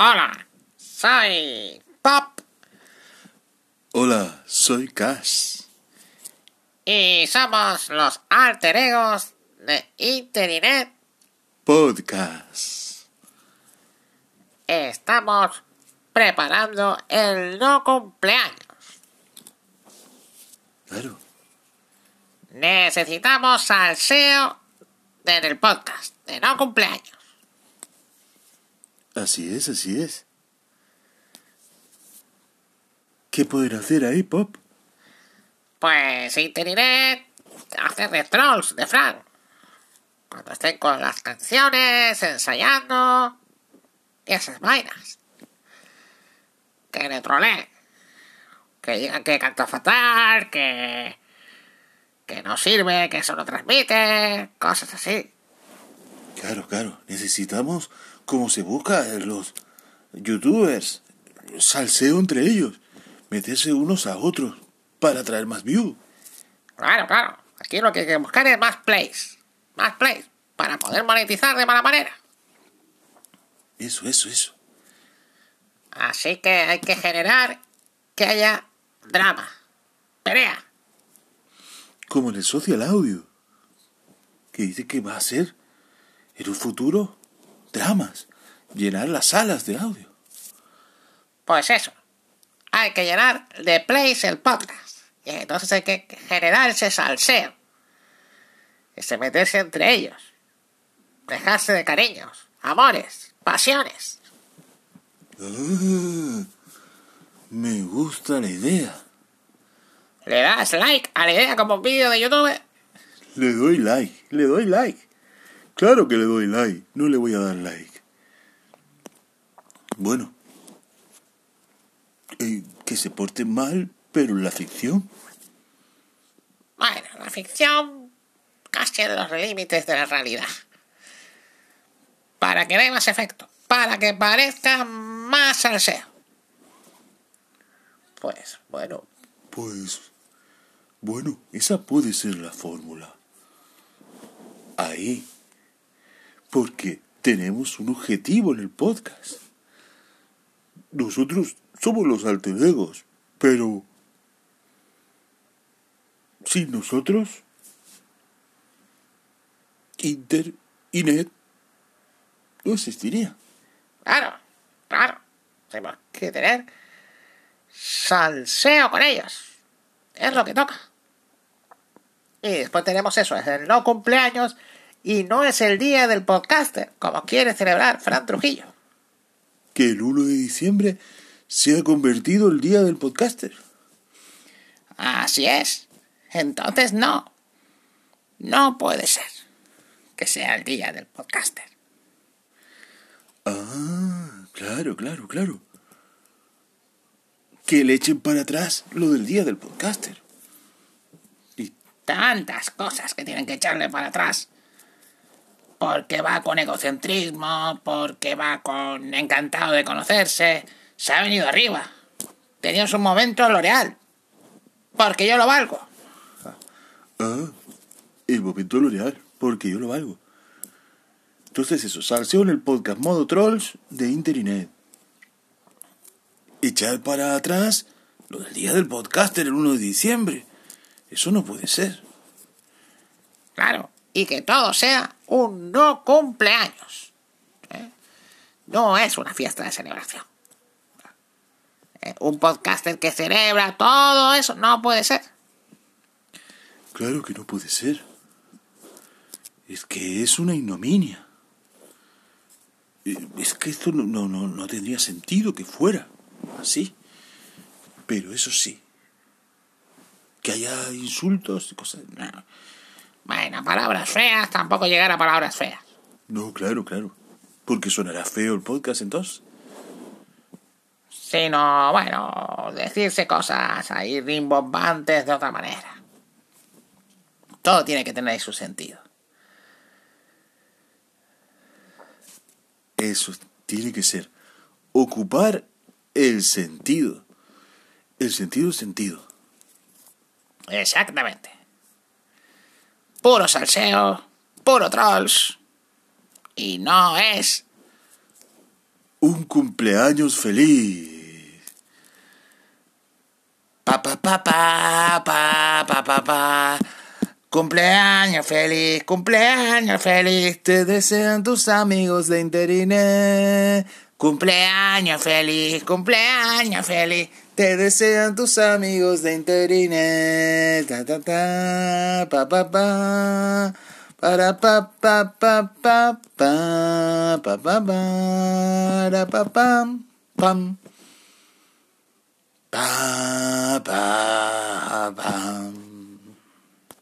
Hola, soy Pop Hola, soy Cash. y somos los alter egos de Internet. Podcast. Estamos preparando el no cumpleaños. Claro. Necesitamos salseo en el podcast de no cumpleaños. Así es, así es. ¿Qué poder hacer ahí, Pop? Pues Internet hacer de trolls de Frank. Cuando estén con las canciones, ensayando y esas vainas. Que le troleen. Que digan que canta fatal, que. que no sirve, que eso no transmite, cosas así. Claro, claro. Necesitamos, como se busca en los youtubers, salseo entre ellos. Meterse unos a otros para traer más views. Claro, claro. Aquí lo que hay que buscar es más plays. Más plays. Para poder monetizar de mala manera. Eso, eso, eso. Así que hay que generar que haya drama, pelea. Como en el social audio. Que dice que va a ser, en un futuro, dramas. Llenar las salas de audio. Pues eso. Hay que llenar de plays el podcast. Y entonces hay que generar ese salseo. Ese meterse entre ellos. Dejarse de cariños, amores, pasiones. Ah, me gusta la idea. Le das like a la idea como un vídeo de YouTube. Le doy like, le doy like. Claro que le doy like, no le voy a dar like. Bueno, eh, que se porte mal, pero la ficción. Bueno, la ficción casi en los límites de la realidad. Para que dé más efecto. Para que parezca más salseo. Pues, bueno, Pues, bueno, esa puede ser la fórmula. Ahí. Porque tenemos un objetivo en el podcast. Nosotros somos los alter egos, pero sin nosotros, Inter y Net no existiría. claro, claro. Tenemos que tener salseo con ellos. Es lo que toca. Y después tenemos eso, es el no cumpleaños y no es el día del podcaster, como quiere celebrar Fran Trujillo. Que el 1 de diciembre se ha convertido el día del podcaster. Así es. Entonces no. No puede ser que sea el día del podcaster. Ah, claro, claro, claro. Que le echen para atrás lo del día del podcaster. Y Tantas cosas que tienen que echarle para atrás. Porque va con egocentrismo, porque va con encantado de conocerse. Se ha venido arriba. Tenía su momento L'Oreal. Porque yo lo valgo. Ah, el momento L'Oreal, porque yo lo valgo. Entonces eso, salseo en el podcast modo trolls de Internet. Echar para atrás lo del día del podcaster el 1 de diciembre. Eso no puede ser. Claro. Y que todo sea un no cumpleaños. ¿eh? No es una fiesta de celebración. ¿Eh? Un podcaster que celebra todo eso no puede ser. Claro que no puede ser. Es que es una ignominia. Eh, Es que esto no, no, no, tendría sentido que fuera así. Pero eso sí. Que haya insultos y cosas. Bueno, palabras feas, tampoco llegar a palabras feas. no claro, claro. Porque sonará feo el podcast entonces. Sino, bueno, decirse cosas ahí rimbombantes de otra manera. Todo tiene que tener su sentido. Eso tiene que ser ocupar el sentido. El sentido sentido. Exactamente. Puro salseo, puro trolls. Y no es un cumpleaños feliz. Pa pa pa pa pa pa pa pa. Cumpleaños feliz, cumpleaños feliz, te desean tus amigos de Interine. Cumpleaños feliz, cumpleaños feliz, te desean tus amigos de Interine. Ta ta ta, pa pa pa, para pa pa pa pa pa, pa pa pa, pa pam pam, pa pa pam.